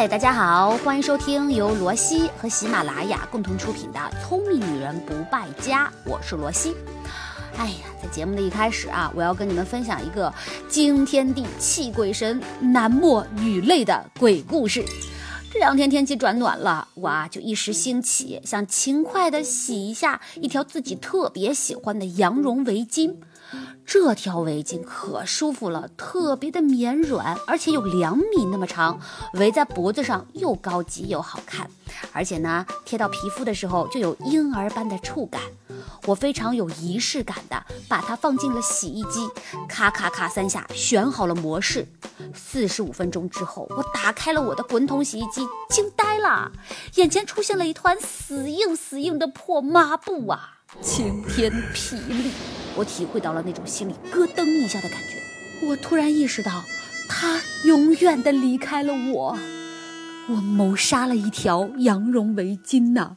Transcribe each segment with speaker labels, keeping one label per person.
Speaker 1: 嗨，大家好，欢迎收听由罗西和喜马拉雅共同出品的《聪明女人不败家》，我是罗西。哎呀，在节目的一开始啊，我要跟你们分享一个惊天地、泣鬼神、男默女泪的鬼故事。这两天天气转暖了，我啊就一时兴起，想勤快的洗一下一条自己特别喜欢的羊绒围巾。这条围巾可舒服了，特别的绵软，而且有两米那么长，围在脖子上又高级又好看，而且呢，贴到皮肤的时候就有婴儿般的触感。我非常有仪式感的把它放进了洗衣机，咔咔咔三下选好了模式。四十五分钟之后，我打开了我的滚筒洗衣机，惊呆了，眼前出现了一团死硬死硬的破抹布啊！晴天霹雳，我体会到了那种心里咯噔一下的感觉。我突然意识到，他永远的离开了我，我谋杀了一条羊绒围巾呐！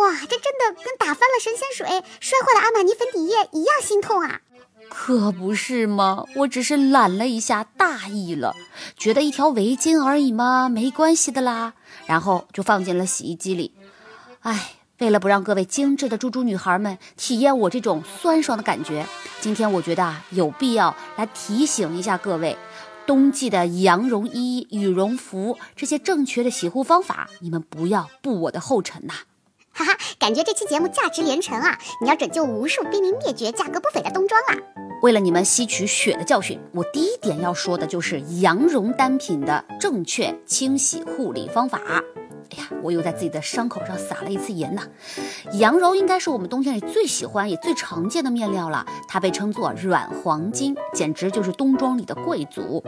Speaker 2: 哇，这真的跟打翻了神仙水、摔坏了阿玛尼粉底液一样心痛啊！
Speaker 1: 可不是嘛？我只是懒了一下，大意了，觉得一条围巾而已嘛，没关系的啦，然后就放进了洗衣机里。哎。为了不让各位精致的猪猪女孩们体验我这种酸爽的感觉，今天我觉得啊有必要来提醒一下各位，冬季的羊绒衣、羽绒服这些正确的洗护方法，你们不要步我的后尘呐！
Speaker 2: 哈哈，感觉这期节目价值连城啊！你要拯救无数濒临灭绝、价格不菲的冬装啊！
Speaker 1: 为了你们吸取血的教训，我第一点要说的就是羊绒单品的正确清洗护理方法。哎呀，我又在自己的伤口上撒了一次盐呐！羊绒应该是我们冬天里最喜欢也最常见的面料了，它被称作软黄金，简直就是冬装里的贵族。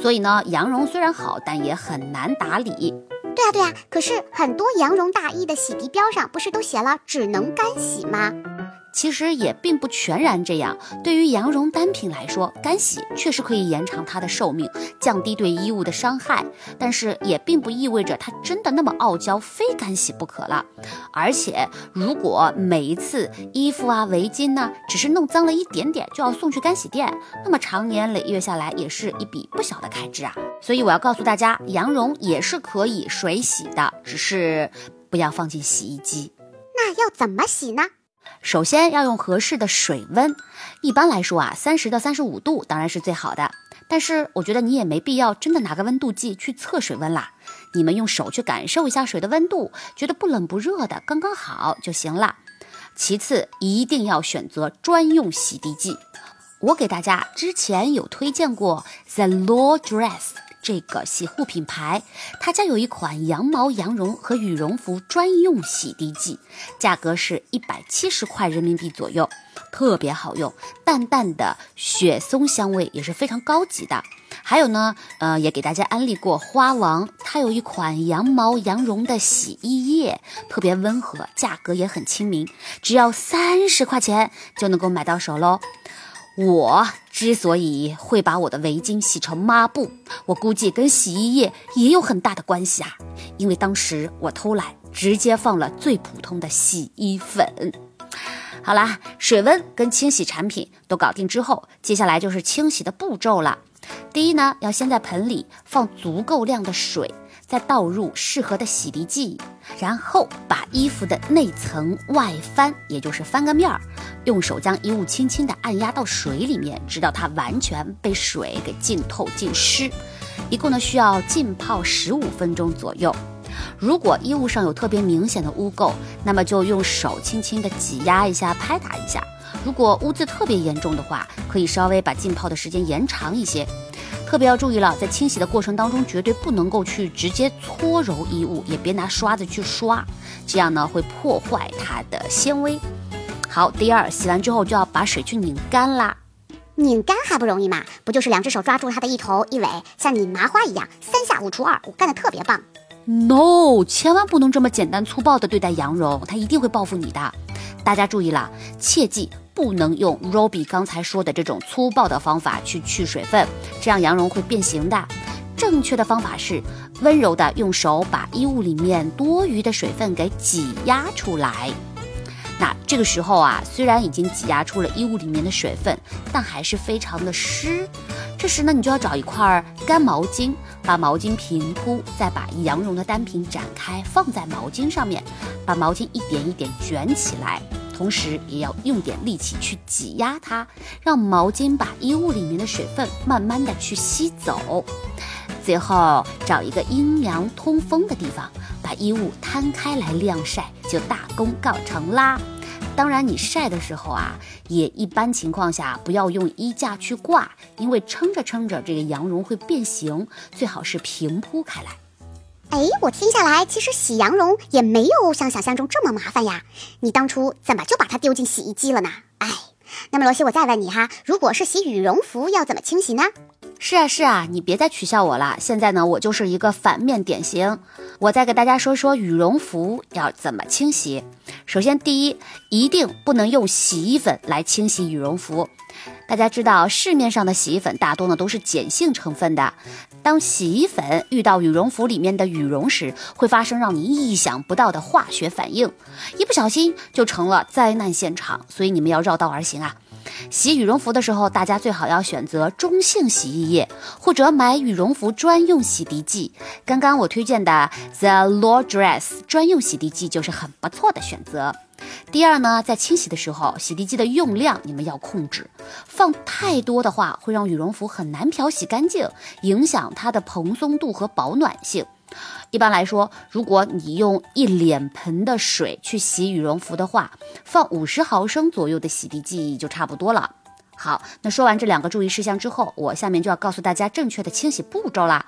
Speaker 1: 所以呢，羊绒虽然好，但也很难打理。
Speaker 2: 对啊对啊，可是很多羊绒大衣的洗涤标上不是都写了只能干洗吗？
Speaker 1: 其实也并不全然这样。对于羊绒单品来说，干洗确实可以延长它的寿命，降低对衣物的伤害。但是也并不意味着它真的那么傲娇，非干洗不可了。而且，如果每一次衣服啊、围巾呢，只是弄脏了一点点就要送去干洗店，那么长年累月下来也是一笔不小的开支啊。所以我要告诉大家，羊绒也是可以水洗的，只是不要放进洗衣机。
Speaker 2: 那要怎么洗呢？
Speaker 1: 首先要用合适的水温，一般来说啊，三十到三十五度当然是最好的。但是我觉得你也没必要真的拿个温度计去测水温啦，你们用手去感受一下水的温度，觉得不冷不热的刚刚好就行了。其次一定要选择专用洗涤剂，我给大家之前有推荐过 The Law Dress。这个洗护品牌，他家有一款羊毛、羊绒和羽绒服专用洗涤剂，价格是一百七十块人民币左右，特别好用，淡淡的雪松香味也是非常高级的。还有呢，呃，也给大家安利过花王，它有一款羊毛、羊绒的洗衣液，特别温和，价格也很亲民，只要三十块钱就能够买到手喽。我之所以会把我的围巾洗成抹布，我估计跟洗衣液也有很大的关系啊。因为当时我偷懒，直接放了最普通的洗衣粉。好啦，水温跟清洗产品都搞定之后，接下来就是清洗的步骤了。第一呢，要先在盆里放足够量的水。再倒入适合的洗涤剂，然后把衣服的内层外翻，也就是翻个面儿，用手将衣物轻轻地按压到水里面，直到它完全被水给浸透浸湿。一共呢需要浸泡十五分钟左右。如果衣物上有特别明显的污垢，那么就用手轻轻地挤压一下，拍打一下。如果污渍特别严重的话，可以稍微把浸泡的时间延长一些。特别要注意了，在清洗的过程当中，绝对不能够去直接搓揉衣物，也别拿刷子去刷，这样呢会破坏它的纤维。好，第二，洗完之后就要把水去拧干啦。
Speaker 2: 拧干还不容易嘛？不就是两只手抓住它的一头一尾，像拧麻花一样，三下五除二，我干的特别棒。
Speaker 1: No，千万不能这么简单粗暴的对待羊绒，它一定会报复你的。大家注意了，切记。不能用 Roby 刚才说的这种粗暴的方法去去水分，这样羊绒会变形的。正确的方法是温柔的用手把衣物里面多余的水分给挤压出来。那这个时候啊，虽然已经挤压出了衣物里面的水分，但还是非常的湿。这时呢，你就要找一块干毛巾把毛巾平铺，再把羊绒的单品展开放在毛巾上面，把毛巾一点一点卷起来，同时也要用点力气去挤压它，让毛巾把衣物里面的水分慢慢的去吸走。最后找一个阴凉通风的地方，把衣物摊开来晾晒，就大功告成啦。当然，你晒的时候啊，也一般情况下不要用衣架去挂，因为撑着撑着这个羊绒会变形，最好是平铺开来。
Speaker 2: 哎，我听下来，其实洗羊绒也没有像想象中这么麻烦呀。你当初怎么就把它丢进洗衣机了呢？哎，那么罗西，我再问你哈，如果是洗羽绒服，要怎么清洗呢？
Speaker 1: 是啊是啊，你别再取笑我了。现在呢，我就是一个反面典型。我再给大家说说羽绒服要怎么清洗。首先，第一，一定不能用洗衣粉来清洗羽绒服。大家知道，市面上的洗衣粉大多呢都是碱性成分的。当洗衣粉遇到羽绒服里面的羽绒时，会发生让你意想不到的化学反应，一不小心就成了灾难现场。所以你们要绕道而行啊。洗羽绒服的时候，大家最好要选择中性洗衣液，或者买羽绒服专用洗涤剂。刚刚我推荐的 The Laundress 专用洗涤剂就是很不错的选择。第二呢，在清洗的时候，洗涤剂的用量你们要控制，放太多的话会让羽绒服很难漂洗干净，影响它的蓬松度和保暖性。一般来说，如果你用一脸盆的水去洗羽绒服的话，放五十毫升左右的洗涤剂就差不多了。好，那说完这两个注意事项之后，我下面就要告诉大家正确的清洗步骤啦。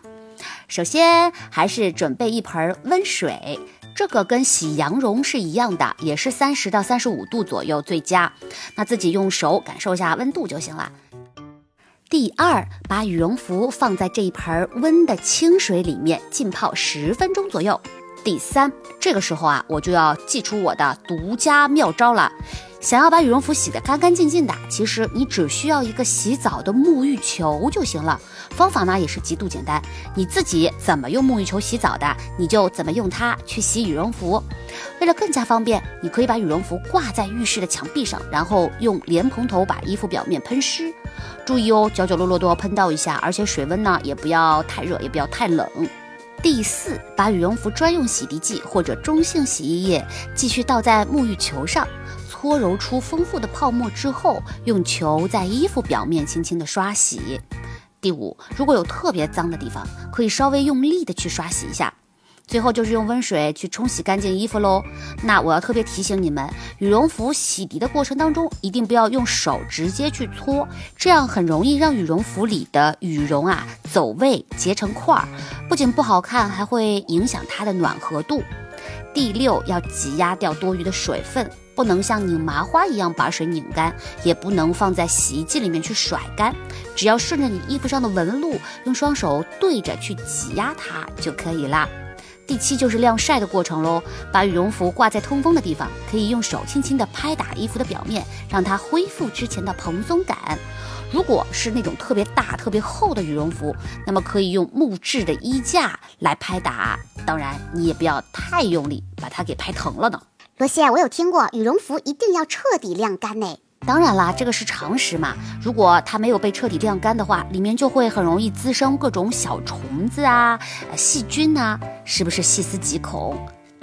Speaker 1: 首先，还是准备一盆温水，这个跟洗羊绒是一样的，也是三十到三十五度左右最佳。那自己用手感受一下温度就行了。第二，把羽绒服放在这一盆温的清水里面浸泡十分钟左右。第三，这个时候啊，我就要祭出我的独家妙招了。想要把羽绒服洗得干干净净的，其实你只需要一个洗澡的沐浴球就行了。方法呢也是极度简单，你自己怎么用沐浴球洗澡的，你就怎么用它去洗羽绒服。为了更加方便，你可以把羽绒服挂在浴室的墙壁上，然后用莲蓬头把衣服表面喷湿。注意哦，角角落落都要喷到一下，而且水温呢也不要太热，也不要太冷。第四，把羽绒服专用洗涤剂或者中性洗衣液继续倒在沐浴球上，搓揉出丰富的泡沫之后，用球在衣服表面轻轻的刷洗。第五，如果有特别脏的地方，可以稍微用力的去刷洗一下。最后就是用温水去冲洗干净衣服喽。那我要特别提醒你们，羽绒服洗涤的过程当中，一定不要用手直接去搓，这样很容易让羽绒服里的羽绒啊走位结成块儿，不仅不好看，还会影响它的暖和度。第六，要挤压掉多余的水分，不能像拧麻花一样把水拧干，也不能放在洗衣机里面去甩干，只要顺着你衣服上的纹路，用双手对着去挤压它就可以啦。第七就是晾晒的过程喽，把羽绒服挂在通风的地方，可以用手轻轻地拍打衣服的表面，让它恢复之前的蓬松感。如果是那种特别大、特别厚的羽绒服，那么可以用木质的衣架来拍打，当然你也不要太用力，把它给拍疼了呢。
Speaker 2: 罗西，我有听过羽绒服一定要彻底晾干呢。
Speaker 1: 当然啦，这个是常识嘛。如果它没有被彻底晾干的话，里面就会很容易滋生各种小虫子啊、细菌呐，是不是细思极恐？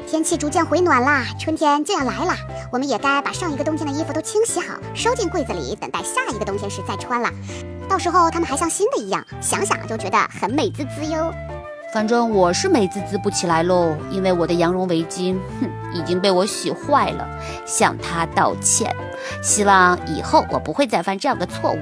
Speaker 2: 天气逐渐回暖啦，春天就要来了，我们也该把上一个冬天的衣服都清洗好，收进柜子里，等待下一个冬天时再穿了。到时候它们还像新的一样，想想就觉得很美滋滋哟。
Speaker 1: 反正我是美滋滋不起来喽，因为我的羊绒围巾，哼，已经被我洗坏了，向他道歉。希望以后我不会再犯这样的错误。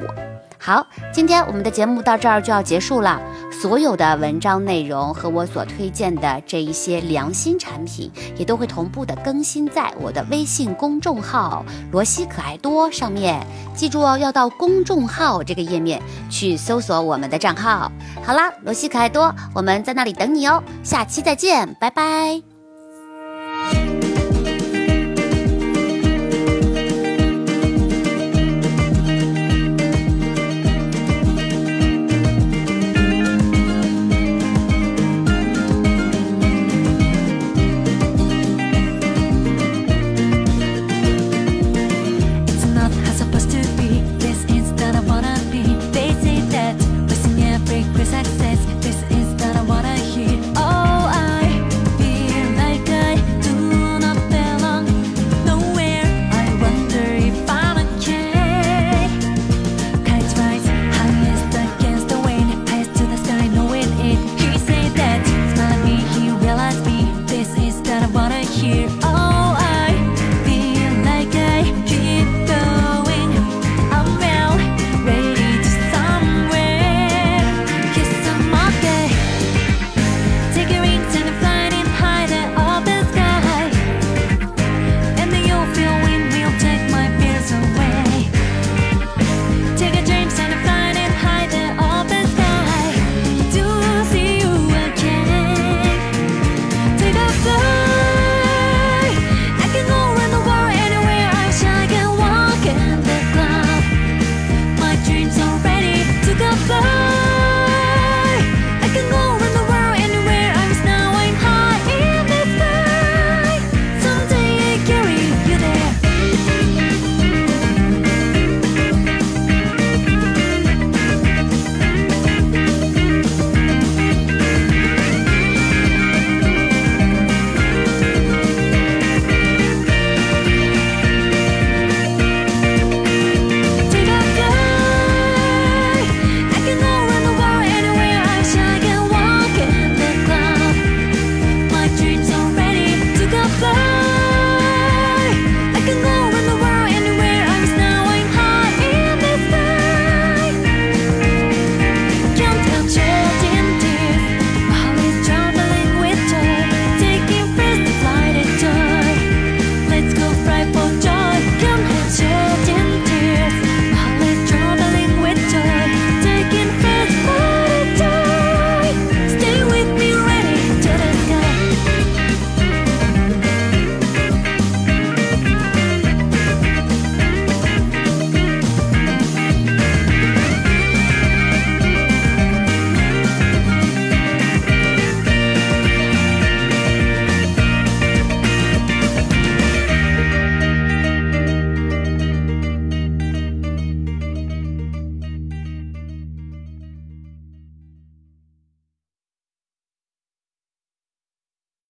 Speaker 1: 好，今天我们的节目到这儿就要结束了。所有的文章内容和我所推荐的这一些良心产品，也都会同步的更新在我的微信公众号“罗西可爱多”上面。记住哦，要到公众号这个页面去搜索我们的账号。好啦，罗西可爱多，我们在那里等你哦。下期再见，拜拜。